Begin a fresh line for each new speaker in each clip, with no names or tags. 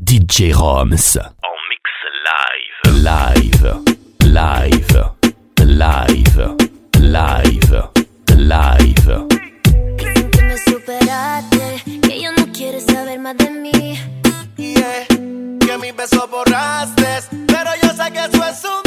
DJ Roms.
En mix live.
Live. Live. Live. Live. Live.
Que me superaste, que ya no quieres saber más de mí.
Yeah, que mis besos borraste, pero yo sé que eso es un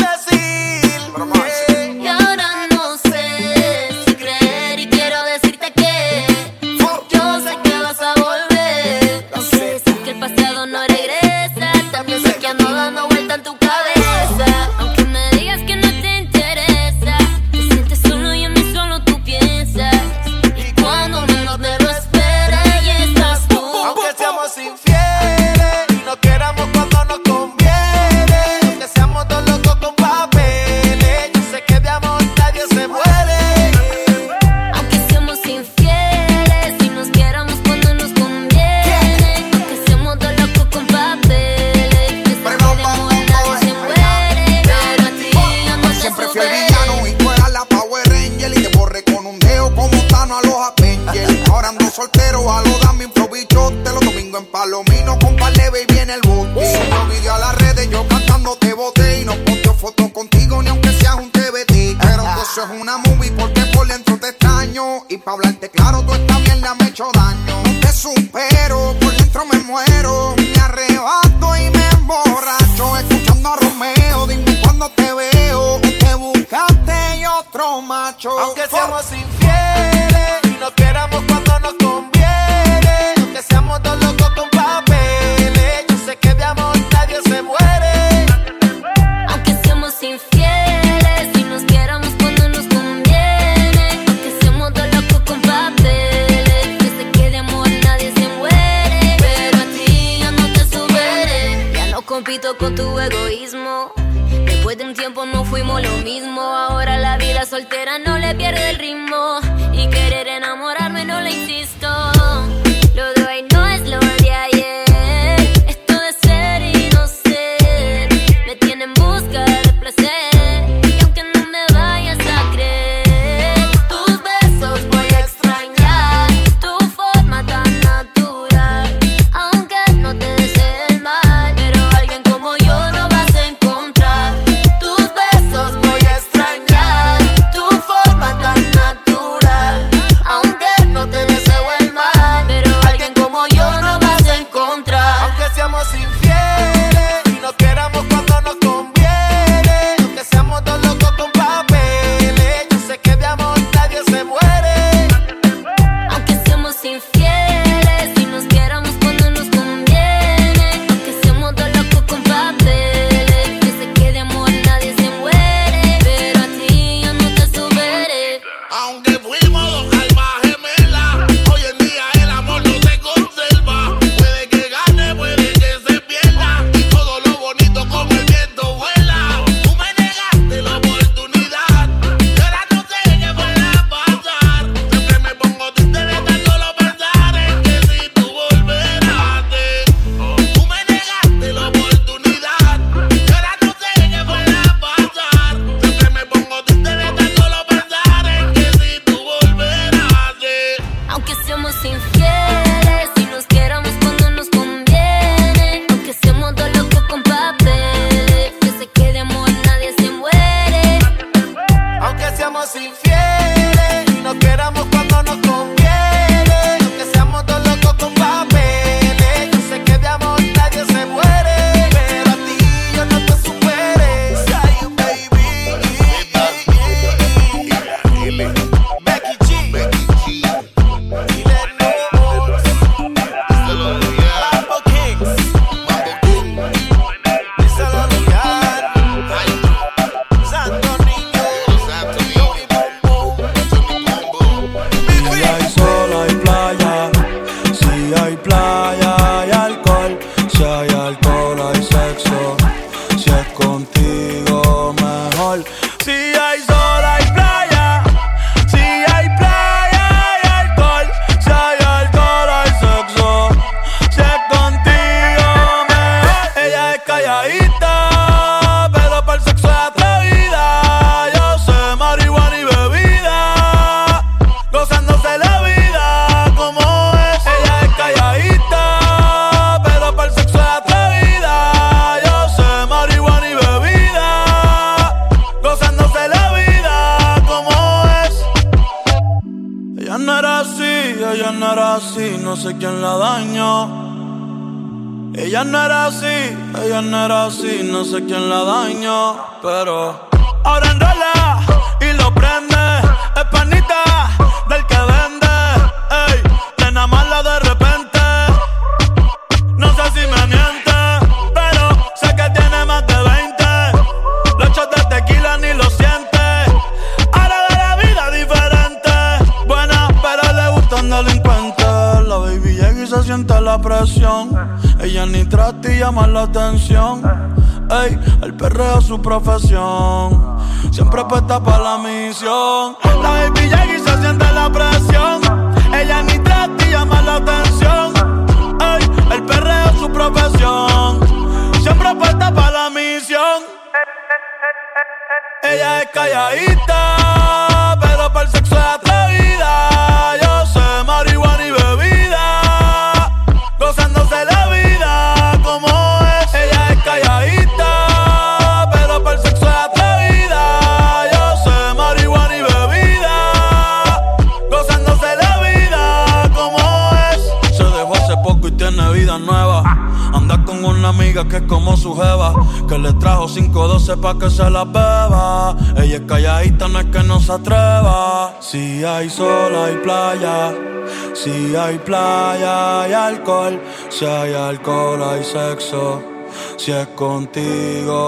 Es
contigo,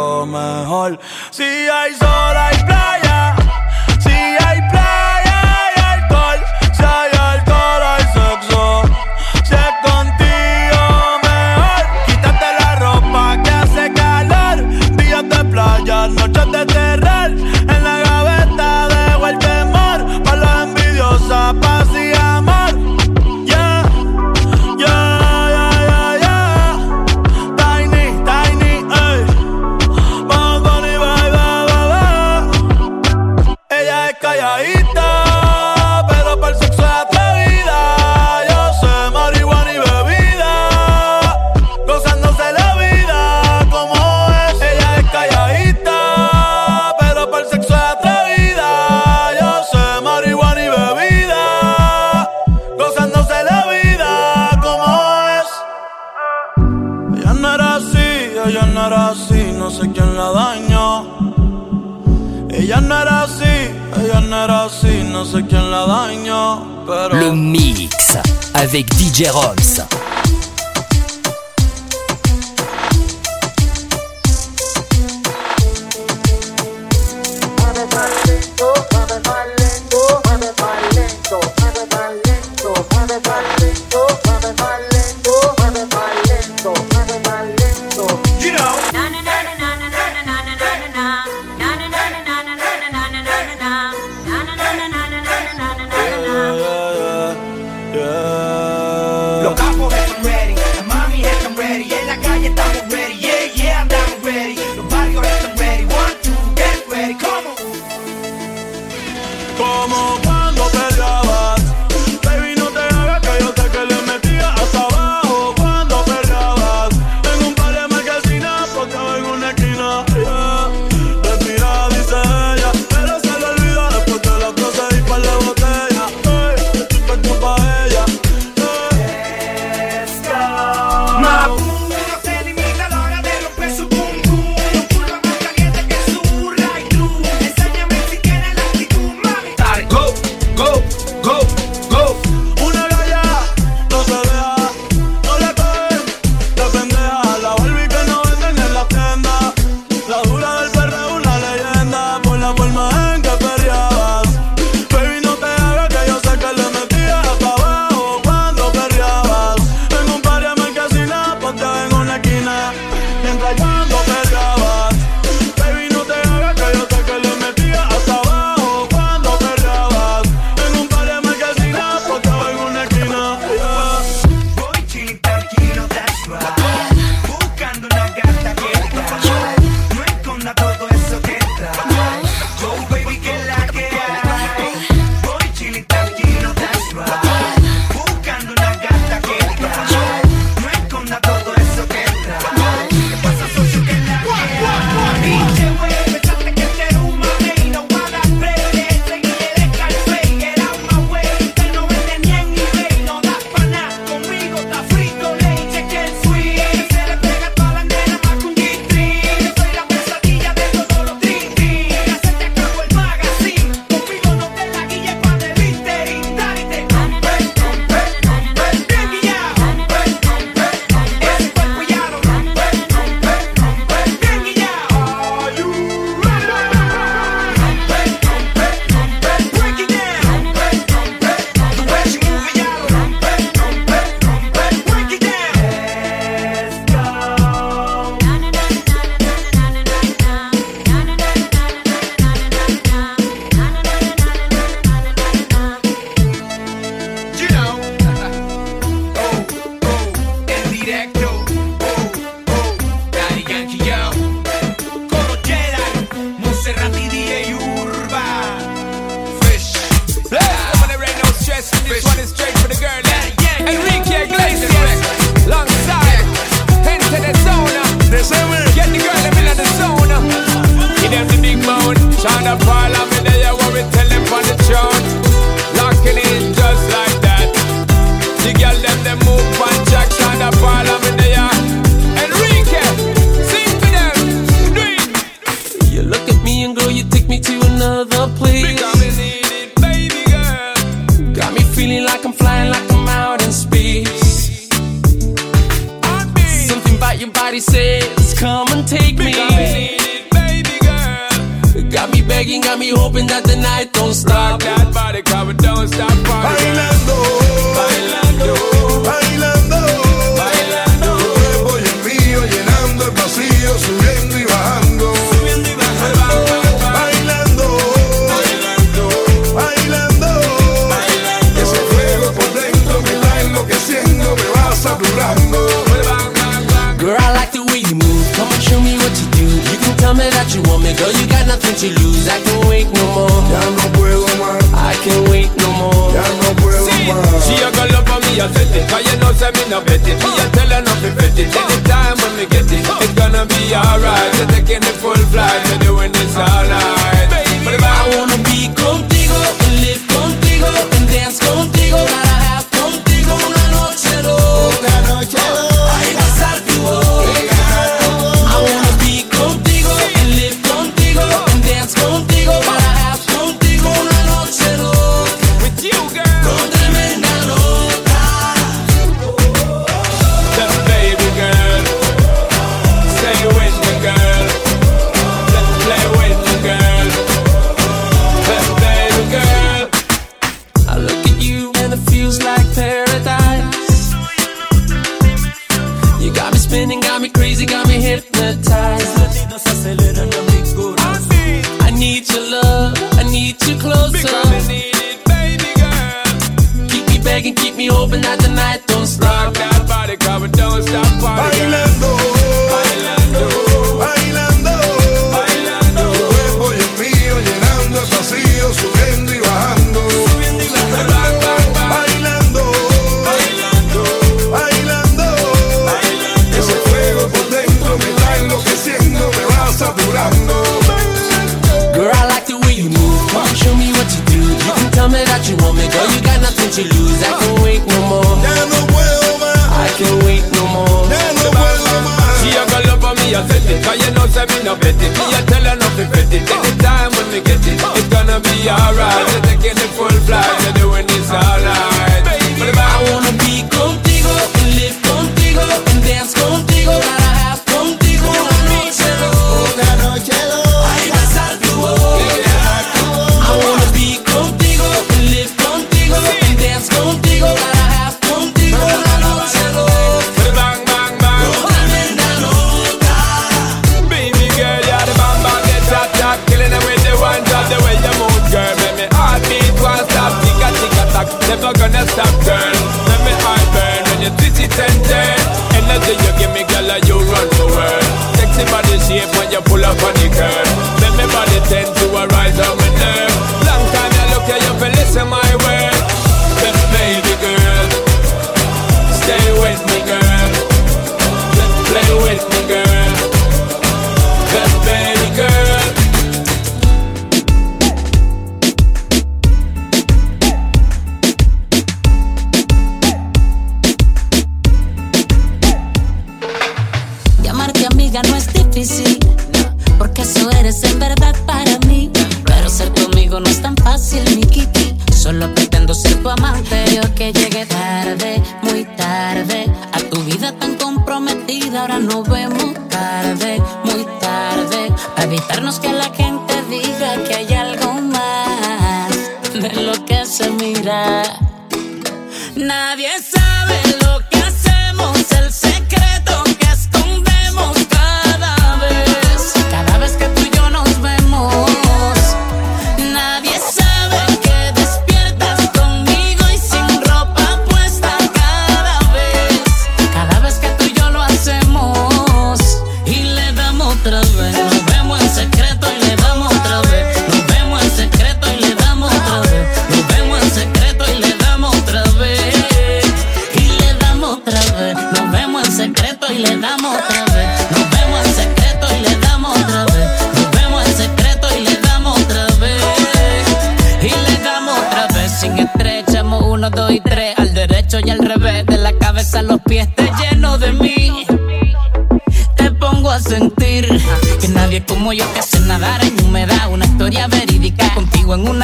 yo
que sé nadar en humedad. Una historia verídica contigo en una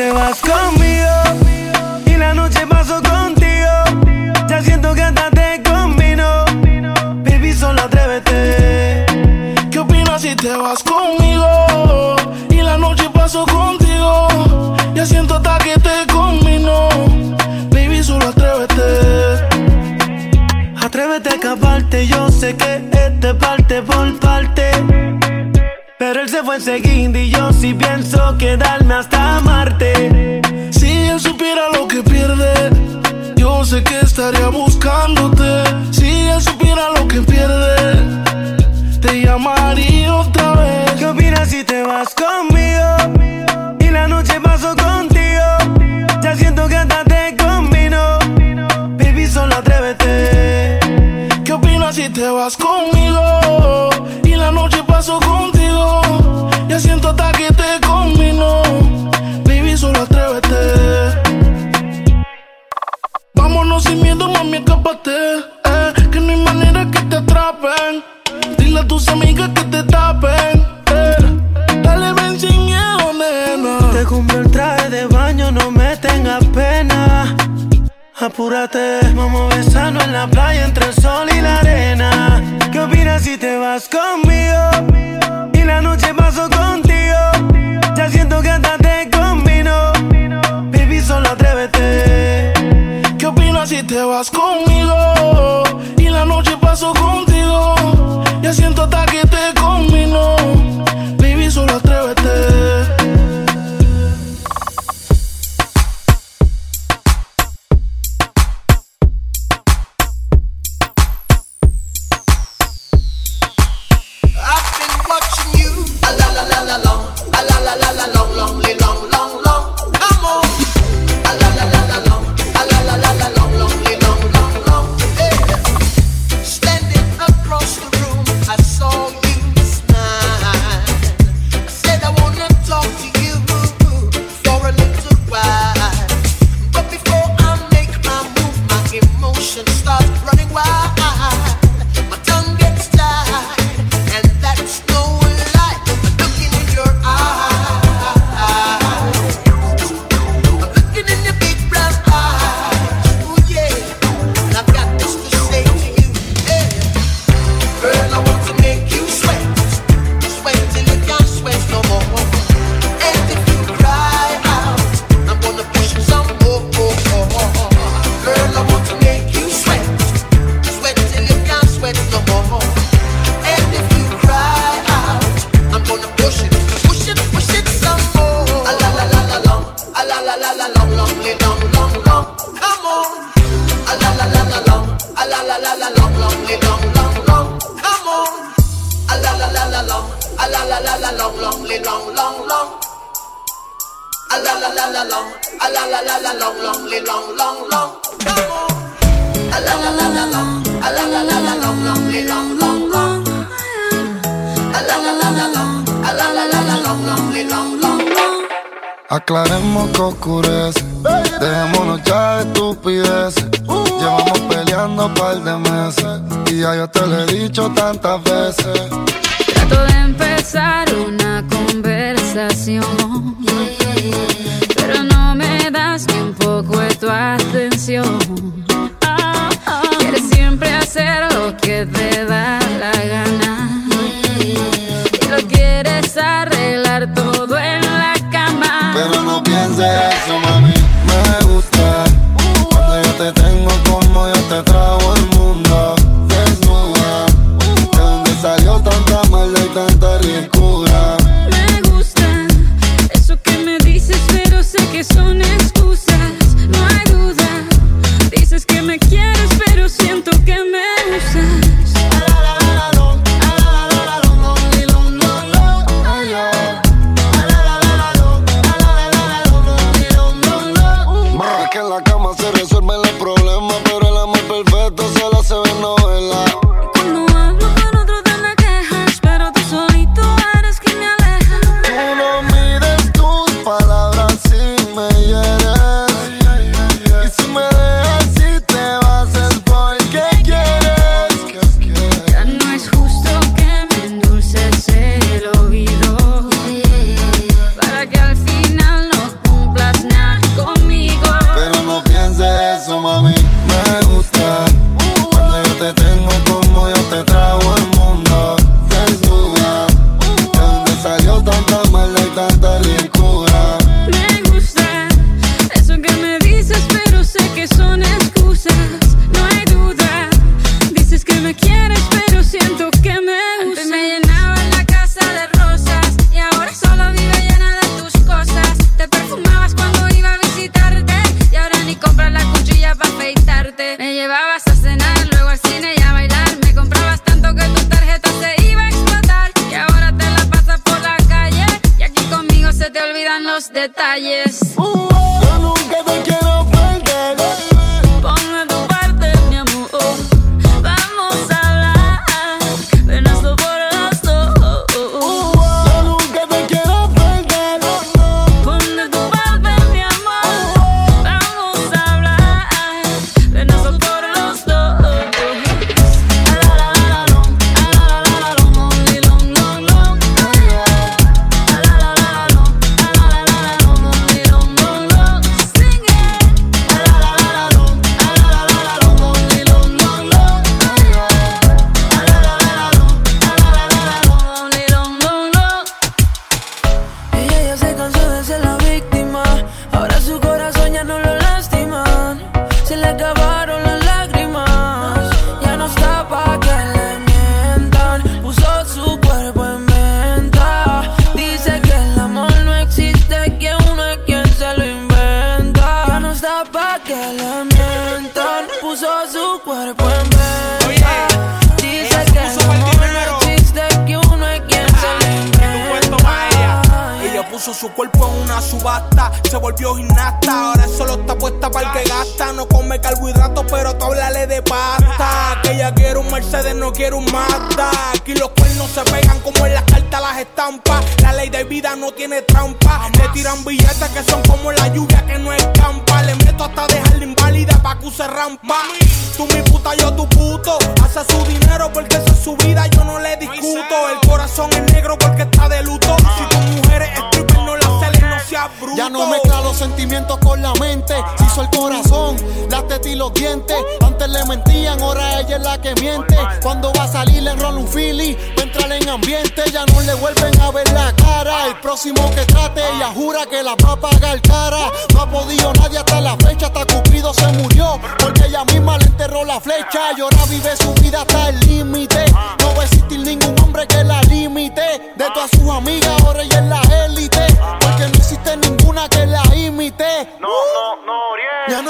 te
vas
conmigo
y la
noche
paso contigo. Ya siento que hasta te combino. Baby, solo atrévete.
¿Qué opinas si te vas conmigo y la noche paso contigo? Ya siento hasta que te combino. Baby, solo atrévete.
Atrévete a escaparte, yo sé que perseguir y yo sí pienso quedarme hasta Marte.
Si él supiera lo que pierde, yo sé que estaría muy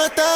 no
está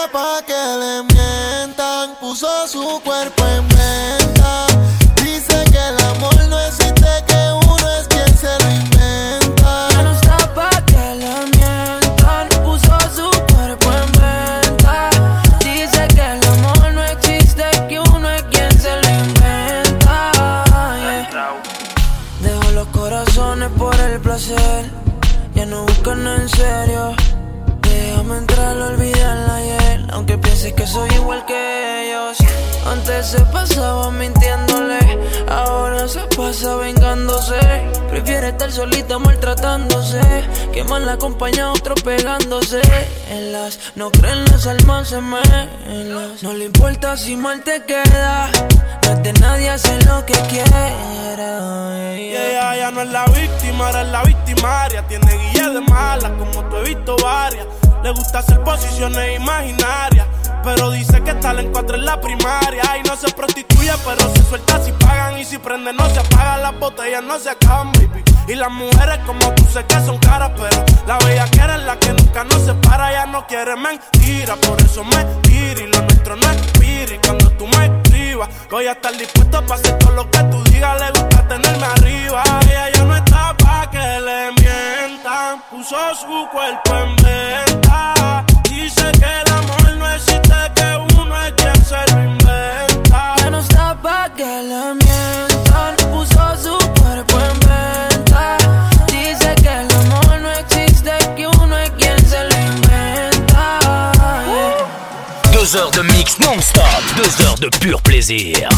acompaña a otro pegándose. En las no creen las almas gemelas. No le importa si mal te queda, no es de nadie hacer lo que quiera.
Y ella ya no es la víctima, ahora es la victimaria. Tiene guía de mala, como tú he visto varias. Le gusta hacer posiciones imaginarias. Pero dice que está en cuatro en la primaria. Y no se prostituye, pero se suelta si pagan. Y si prende, no se apagan. Las botellas no se acaban, baby. Y las mujeres como tú sé que son caras, pero la bella que es la que nunca nos separa. Ya no quiere mentira, por eso me tira. Y lo nuestro no expira. Y cuando tú me escribas, voy a estar dispuesto para hacer todo lo que tú digas. Le gusta tenerme arriba. Ella ya no está pa' que le mientan. Puso su cuerpo en venta.
Deux heures de mix non-stop, deux heures de pur plaisir.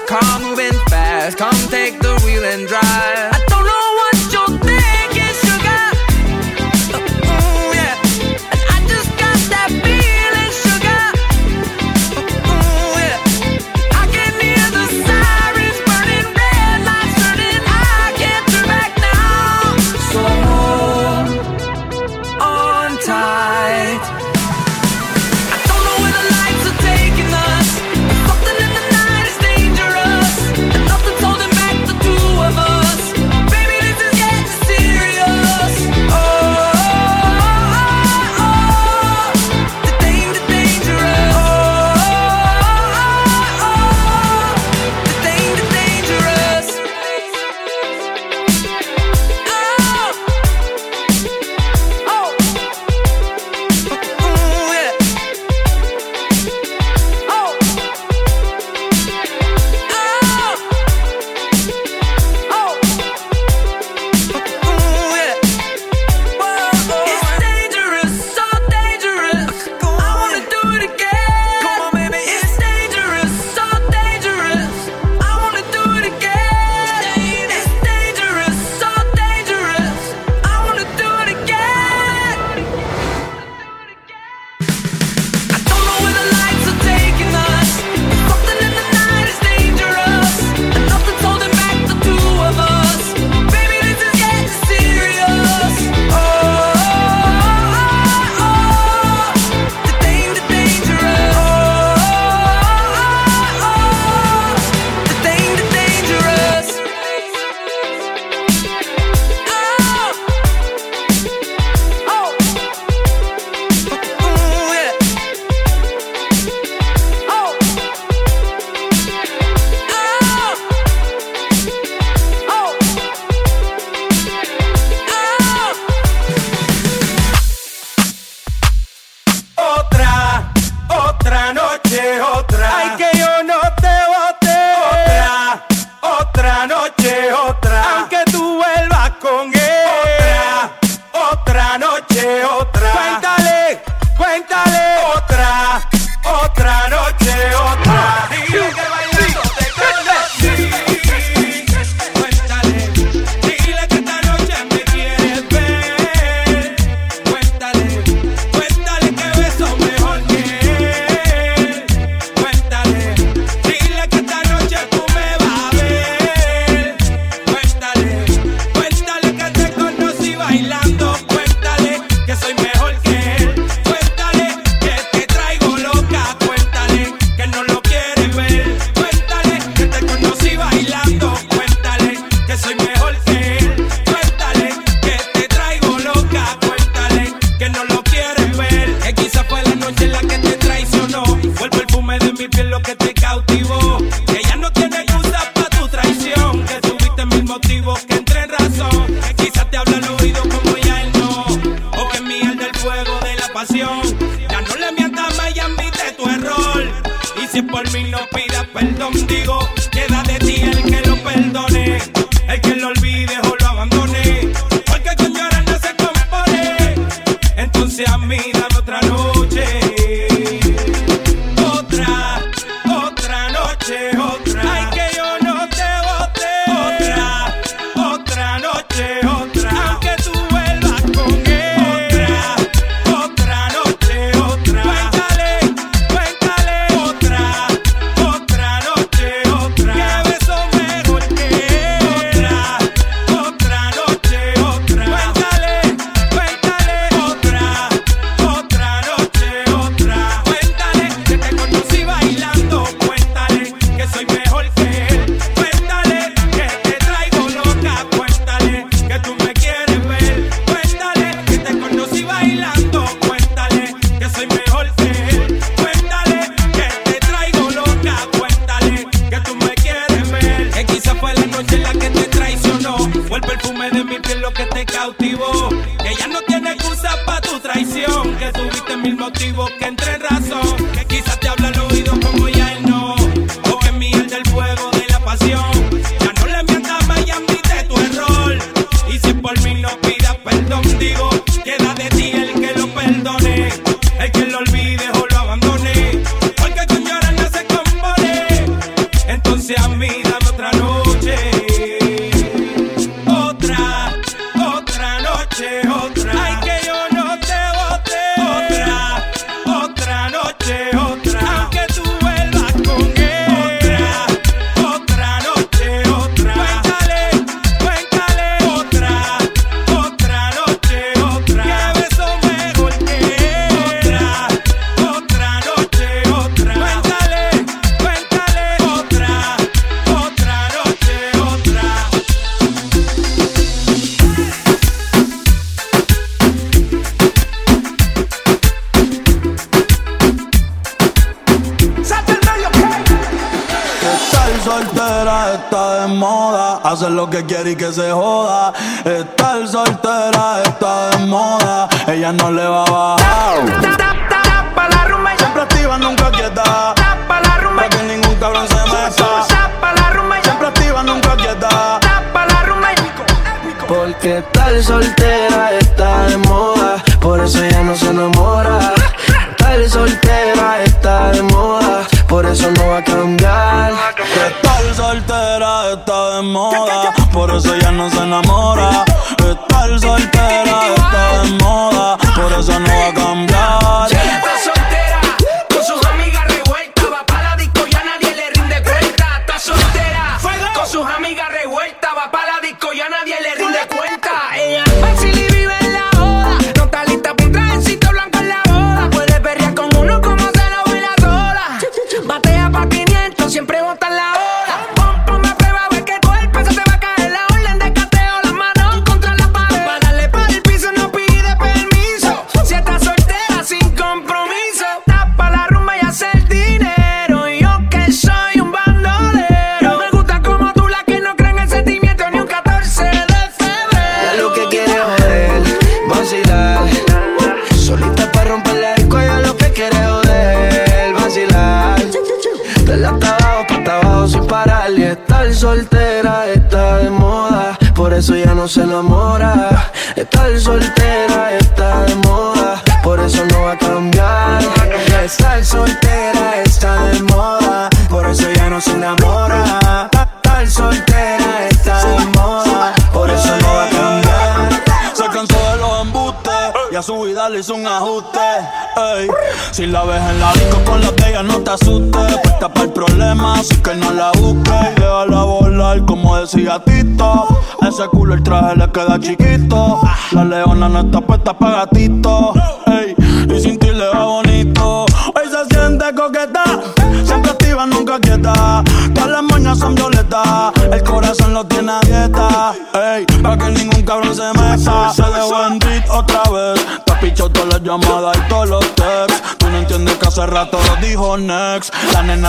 Car moving fast. Come take the wheel and drive.
motivo que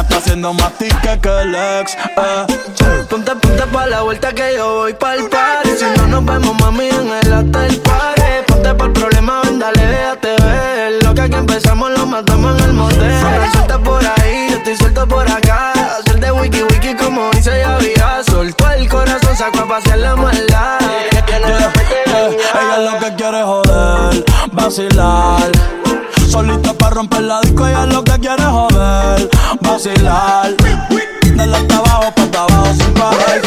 está
haciendo más tique que el. Eh.
Ponte, ponte pa' la vuelta que yo voy pa'l party Si no nos vemos, mami, en el hotel party Ponte por problema, ven, dale, déjate ver Lo que aquí empezamos lo matamos en el motel Suelta por ahí, yo estoy suelto por acá Hacer de wiki wiki como dice ya había Soltó el corazón, sacó a pasear la maldad
Ella lo que quiere joder, vacilar. Solita para romper la disco, ella lo que quiere es joder, vacilar. De la hasta abajo pa' hasta abajo sin
parar.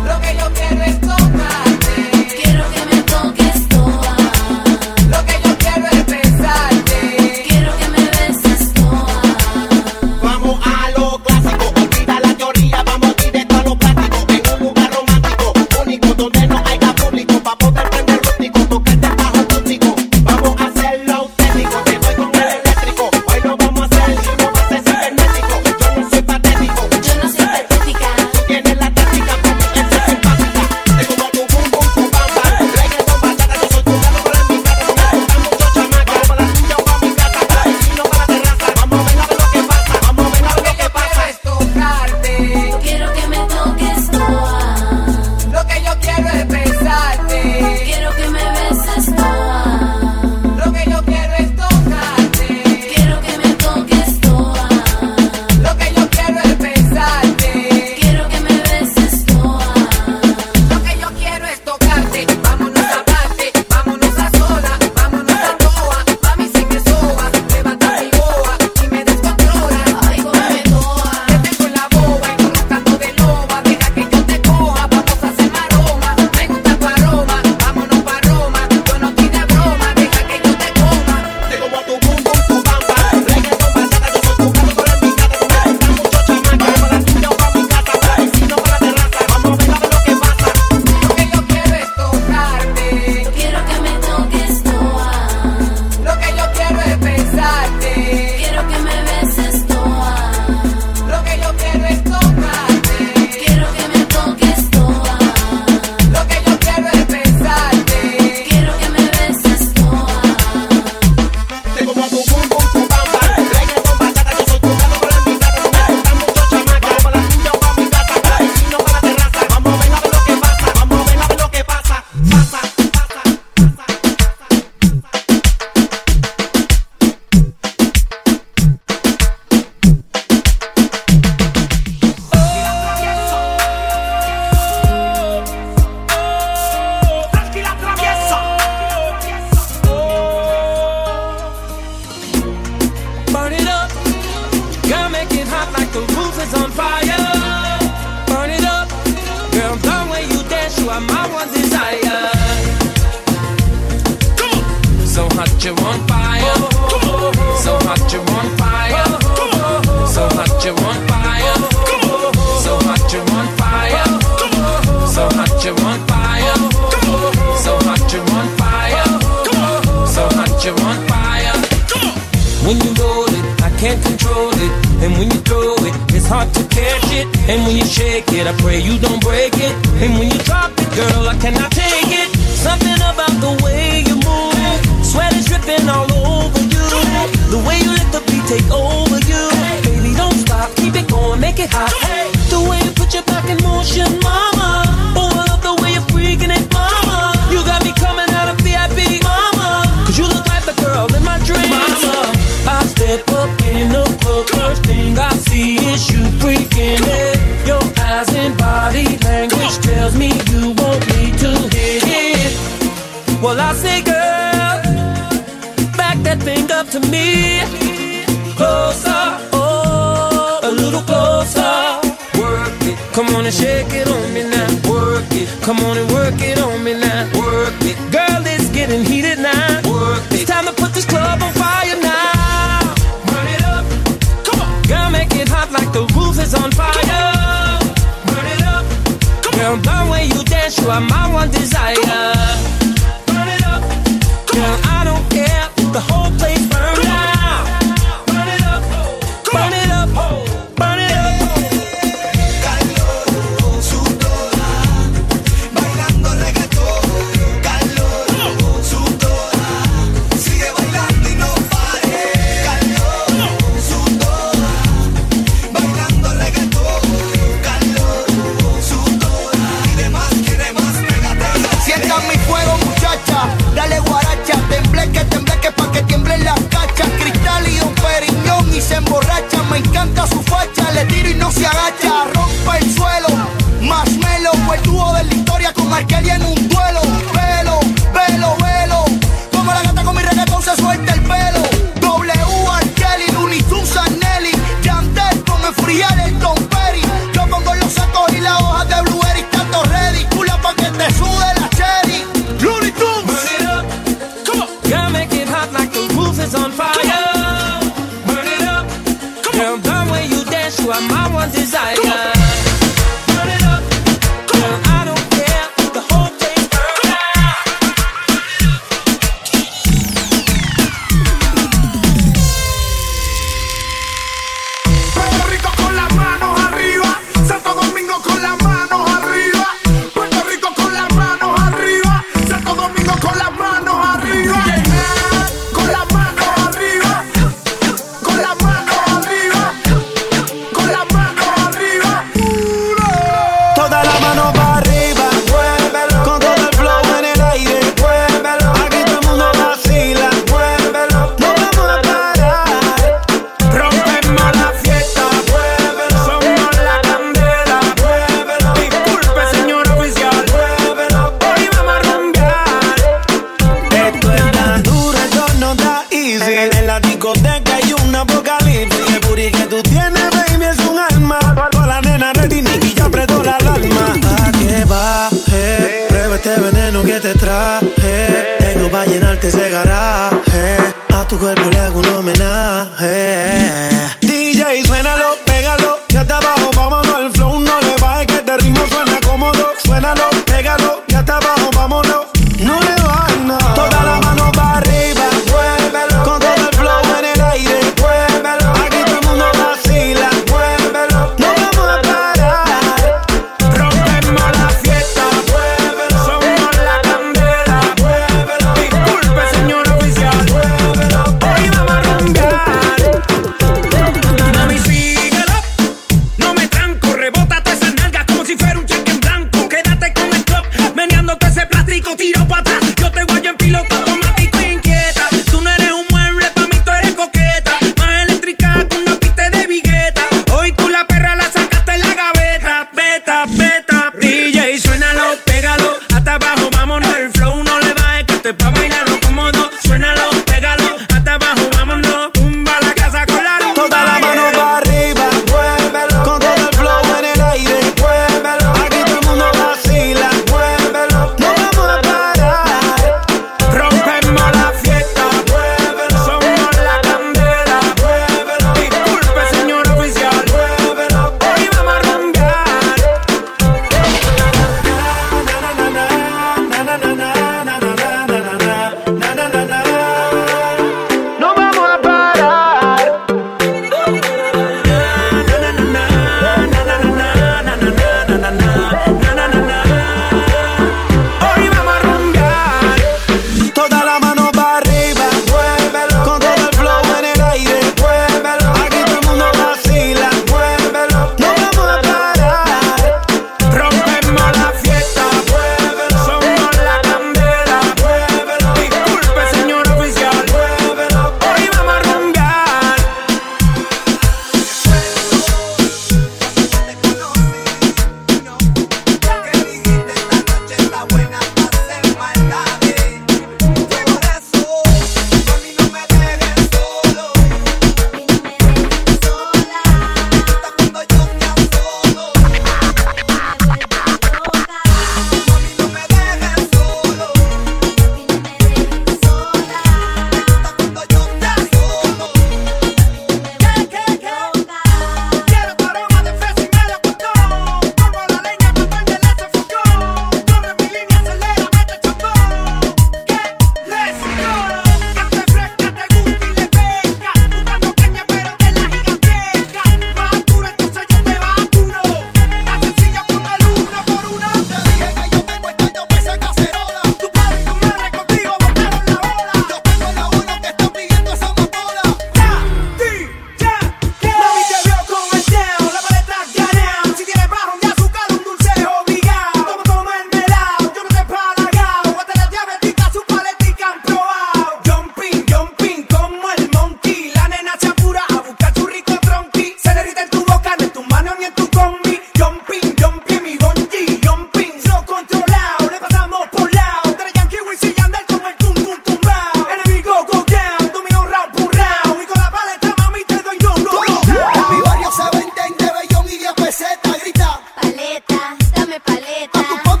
paleta.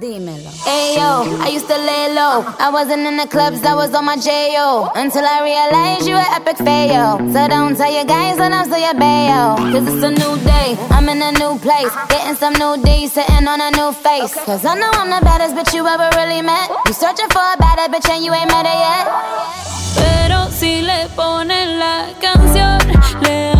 Dímelo. Hey yo,
I used to lay low. I wasn't in the clubs, I was on my J.O. Until I realized you were epic fail. So don't tell your guys that I'm still your bayo. Cause it's a new day, I'm in a new place. Getting some new D. sitting on a new face. Cause I know I'm the baddest bitch you ever really met. You searching for a better bitch and you ain't met her yet.
Pero si le ponen la canción, le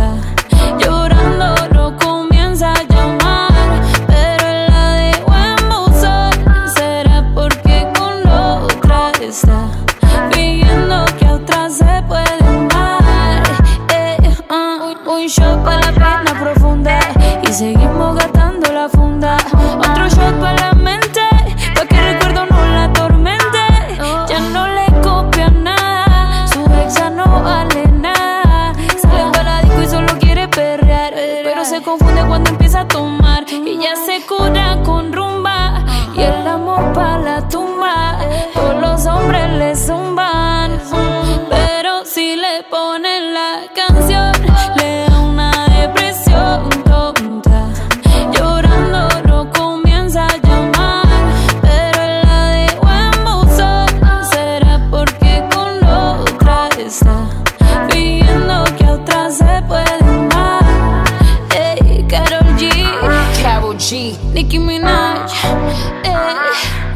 seguimos gastando la
funda. Otro
shot para la mente, pa' que el recuerdo no la atormente. Ya
no le copia nada, su ex ya no
vale nada. Sale para disco y
solo quiere perrear, pero se confunde cuando empieza
a
tomar y ya se cura con rumba y el
amor pa' la tumba. Todos los hombres le
zumban, pero si le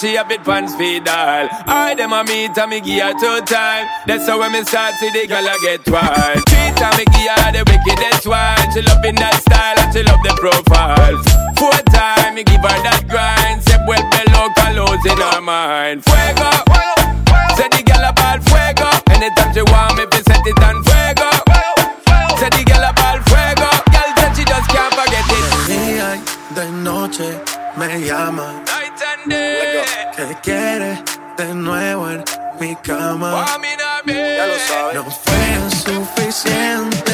she a bit pants feed all. I dem a meet and me give her two time. That's how when me start see the girl a get wild. Three time me give her the wickedest one. She love in that style and she love the profiles. Four time me give her that grind. Step well below colors in her mind. Fuego, say the girl a ball. fuego. Anytime she want me, fi set it on fuego. say the girl a ball. fuego. Girl said she just can't forget it.
Día y de noche me llama prende. Que quieres de nuevo en mi cama.
Ya lo sabes.
No fue suficiente.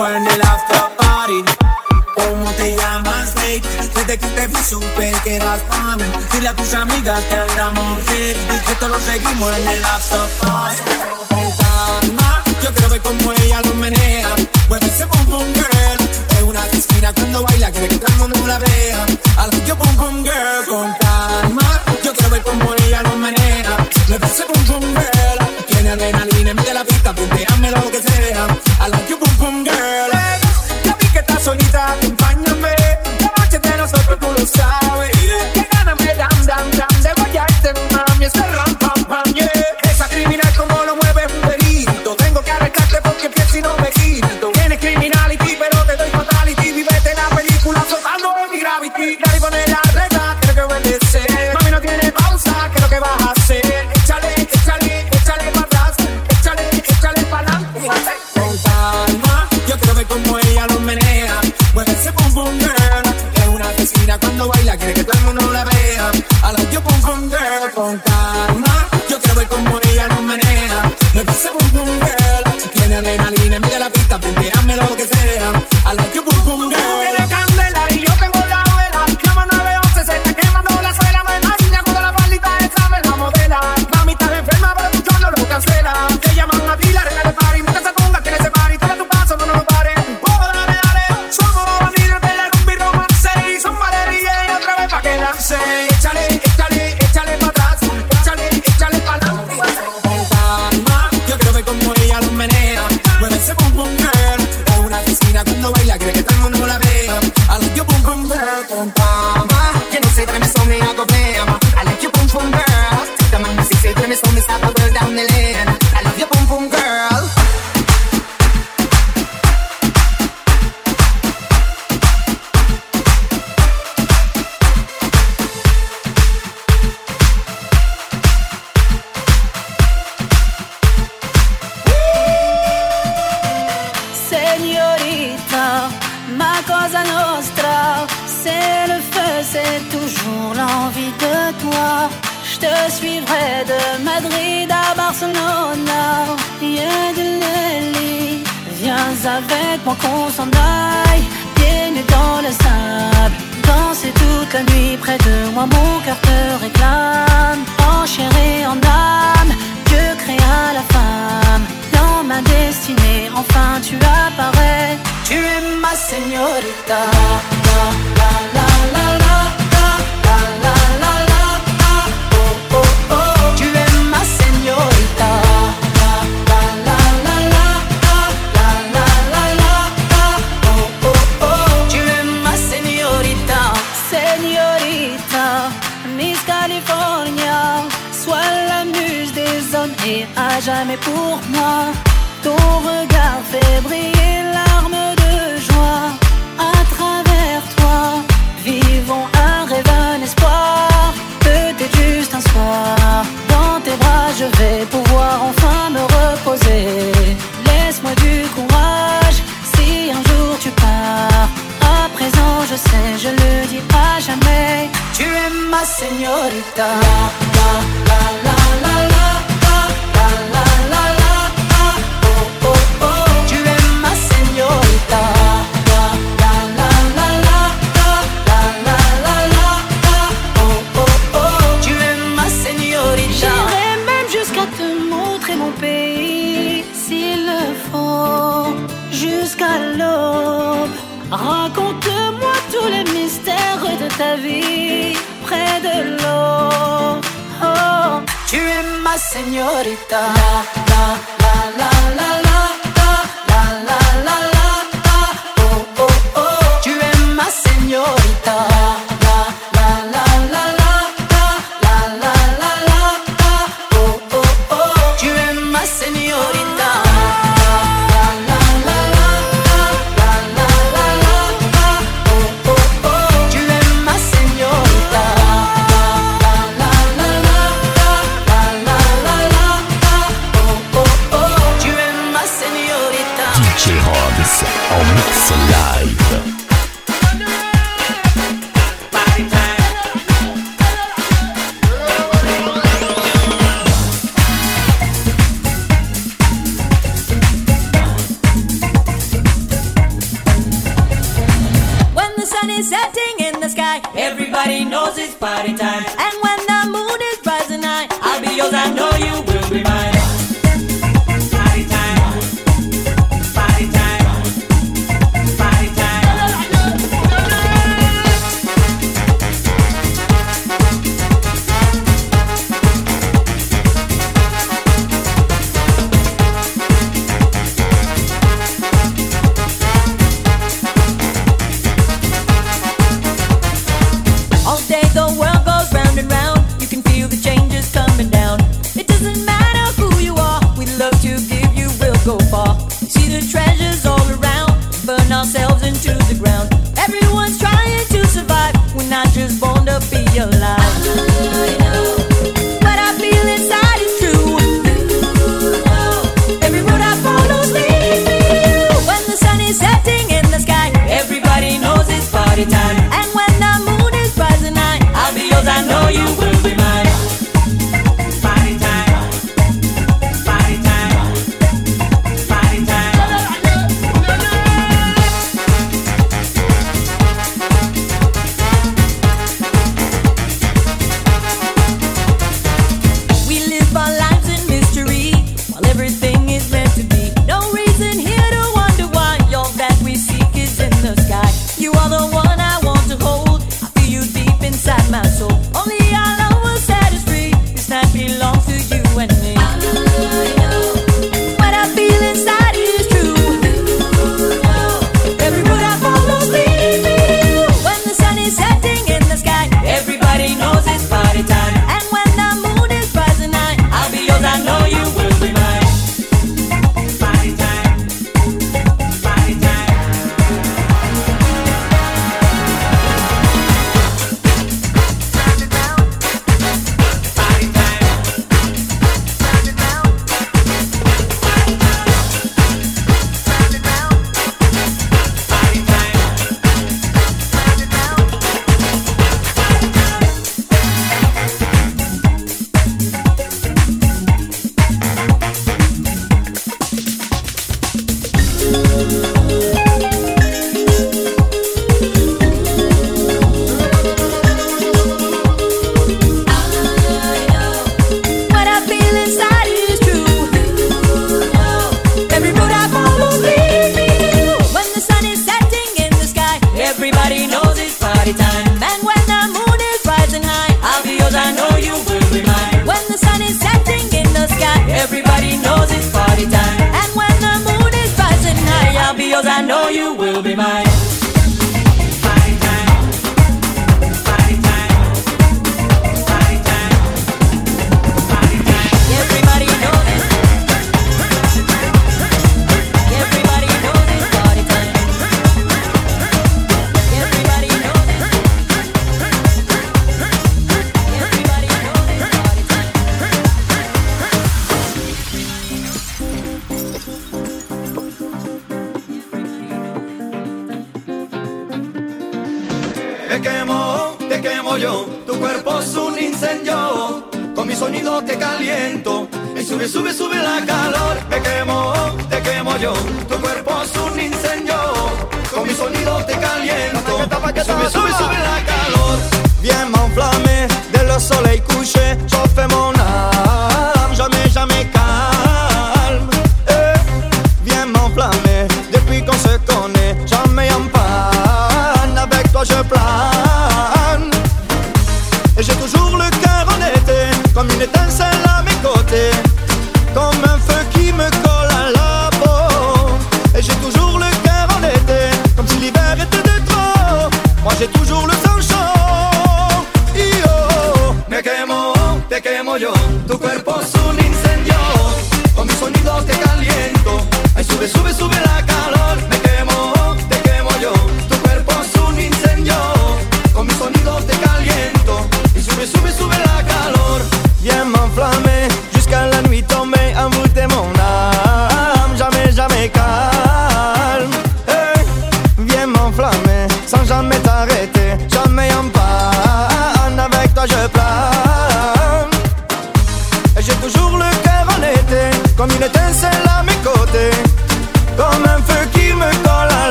como en el after party. ¿Cómo te llamas, babe? Desde que te vi supe que eras para mí. Dile a tus amigas que andamos bien y que todos seguimos en el after party. Con calma, yo quiero ver cómo ella lo menea. Mueve ese pum girl. Es una asesina cuando baila, quiere que todo el mundo la vea. Al que pum girl, con calma, yo quiero ver cómo ella lo menea. Mueve ese pum girl.
autorità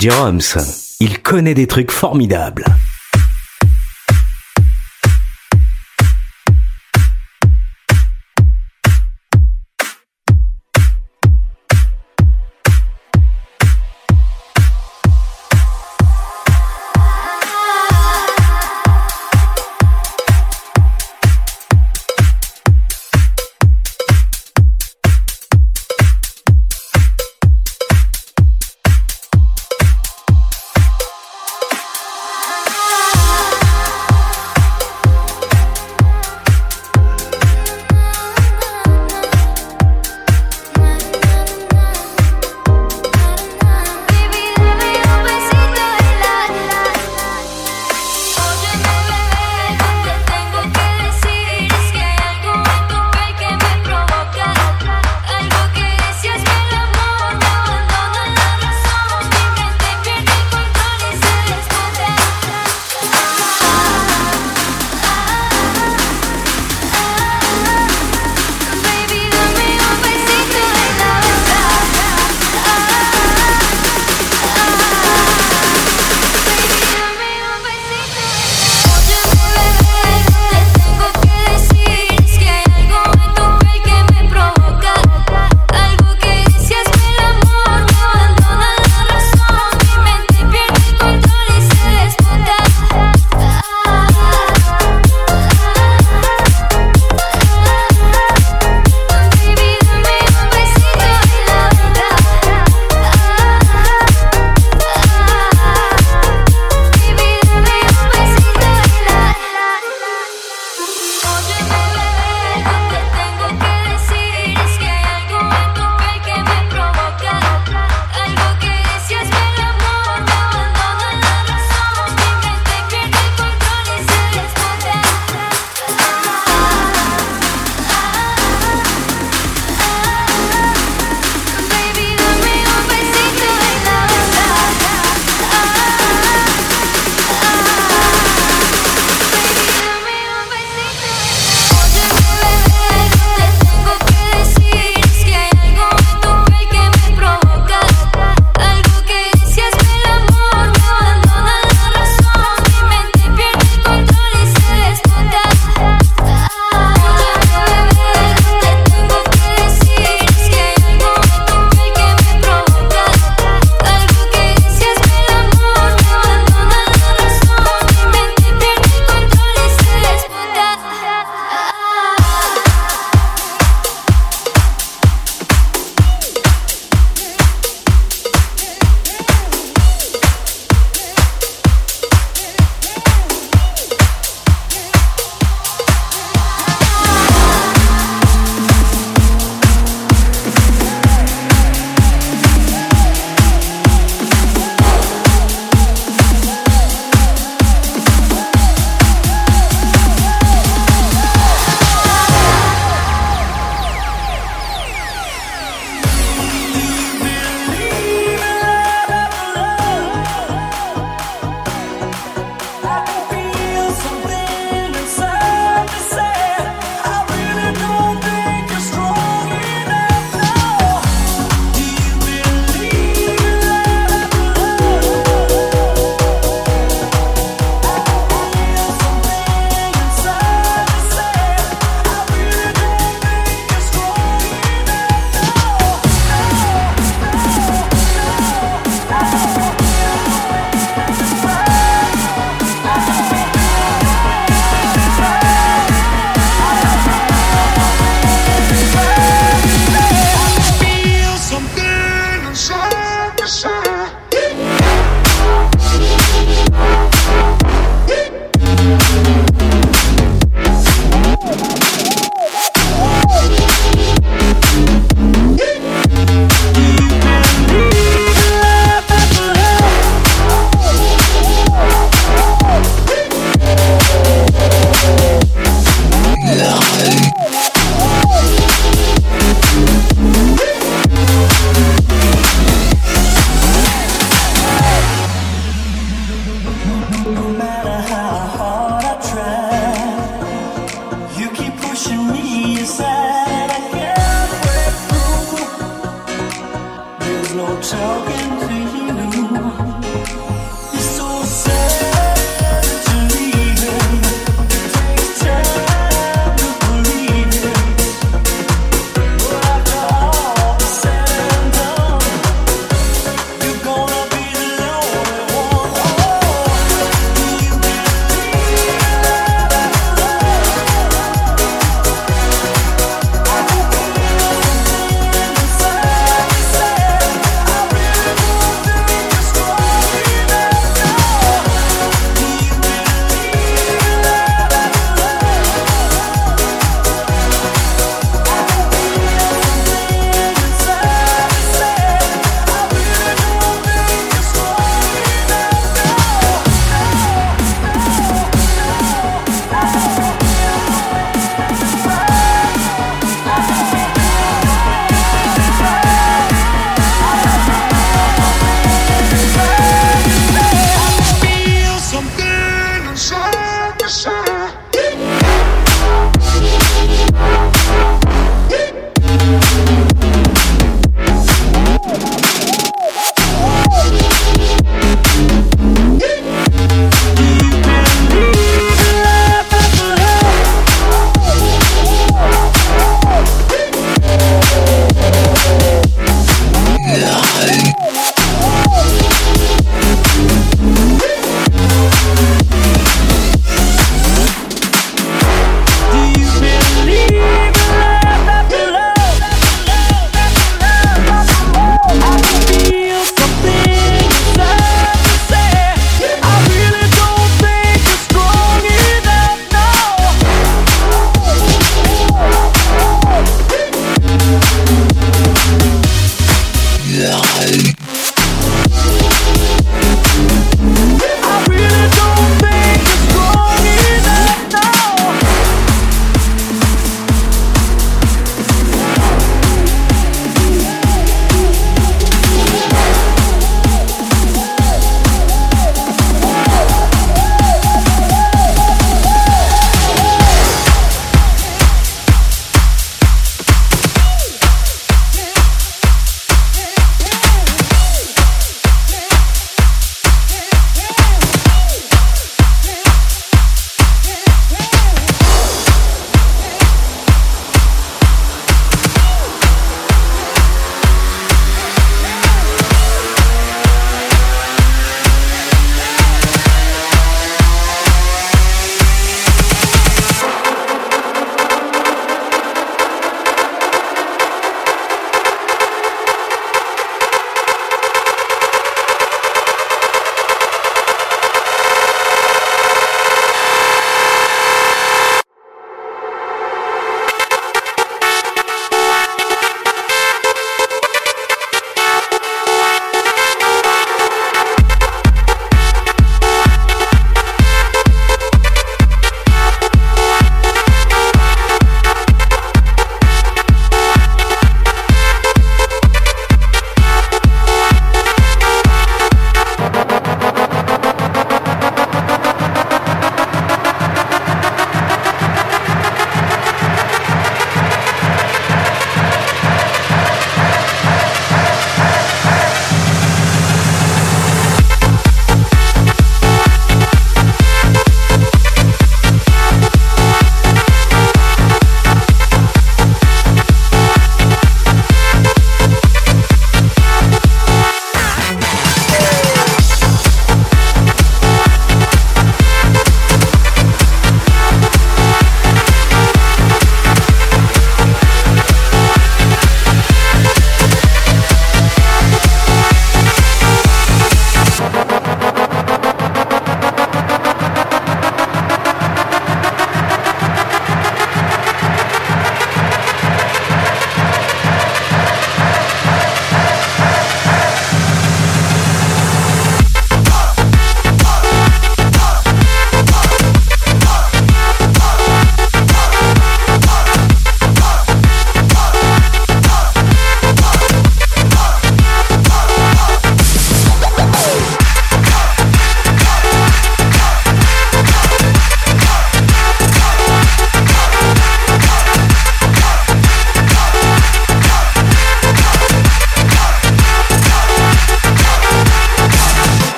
DJ
Roms, il connaît des trucs formidables.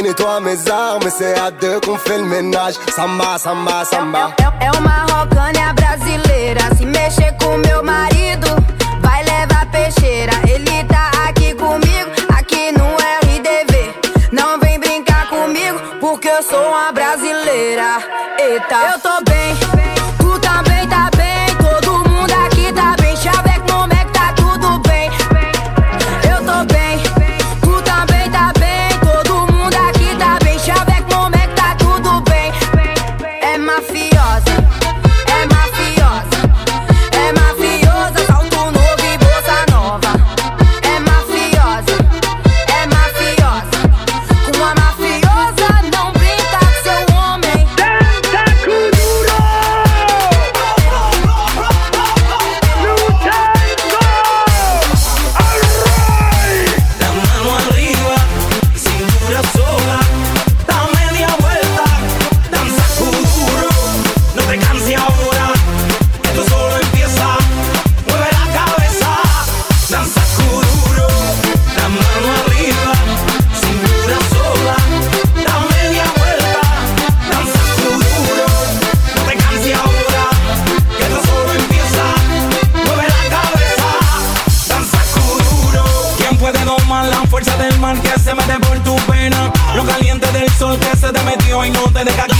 qui nettoie mes armes. C'est à deux qu'on fait le ménage. Samba, samba, samba.
É, é, é uma rocânia brasileira. Se mexer com meu marido, vai levar peixeira. Ele tá aqui comigo, aqui no RDV. Não vem brincar comigo, porque eu sou uma brasileira. Eita, eu tô
me deja aquí